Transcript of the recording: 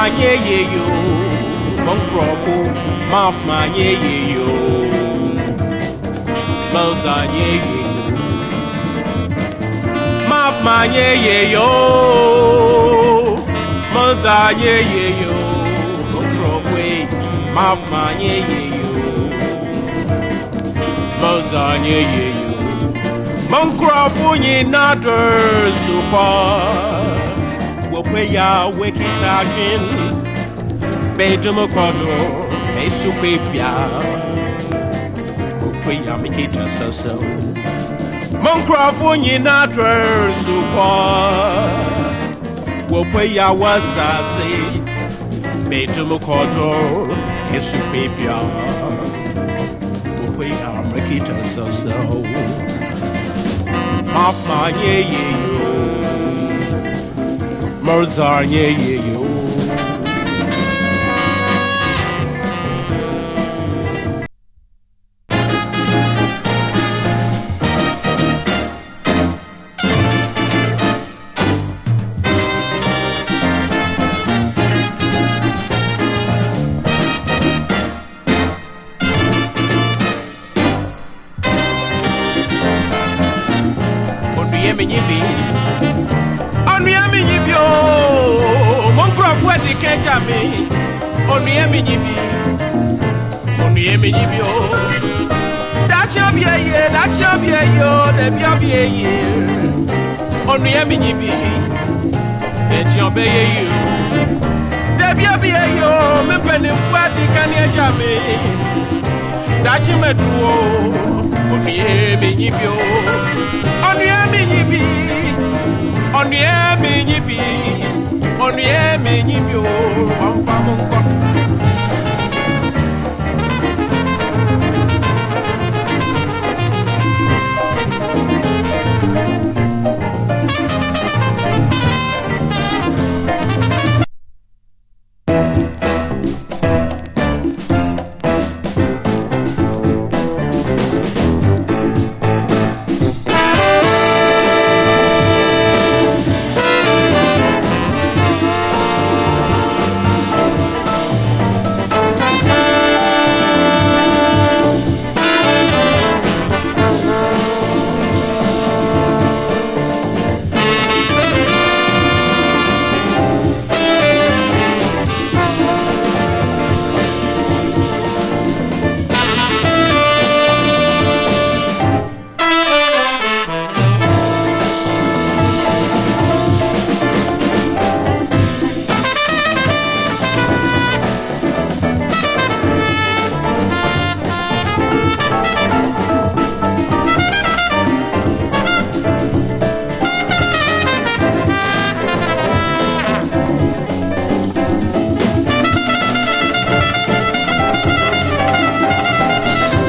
Mafma ye ye yo, monkrofo. Mafma ye ye yo, moza ye ye yo. Mafma ye ye yo, moza ye ye yo, monkrofo. Mafma ye ye yo, moza ye ye yo. Monkrofo nyina dɔrɔsopɔ wɔpɛ ya wekitakin bɛdumokɔdo esukwe bia wɔpɛ ya mekita sɛsɛ Monkrofo nyina dɔrɔsopɔ wɔpɛ ya wazaze bɛdumokɔdo esukwe bia wɔpɛ ya mekita sɛsɛ Mafma ye birds are, yeah, yeah, yeah. Yemi. Crop wedi keja me Onduye me nyibi Onduye me nyibi o. Dachi obi eye Dachi obi eye o Debi obi eye Onduye me nyibi Deji obi eye o. Debi obi eye o Me peni wedi kani eja me Dachi me duo Onduye me nyibi o. Onduye me nyibi Onduye me ọnụ ya emenyi mi o wamfa m nkọ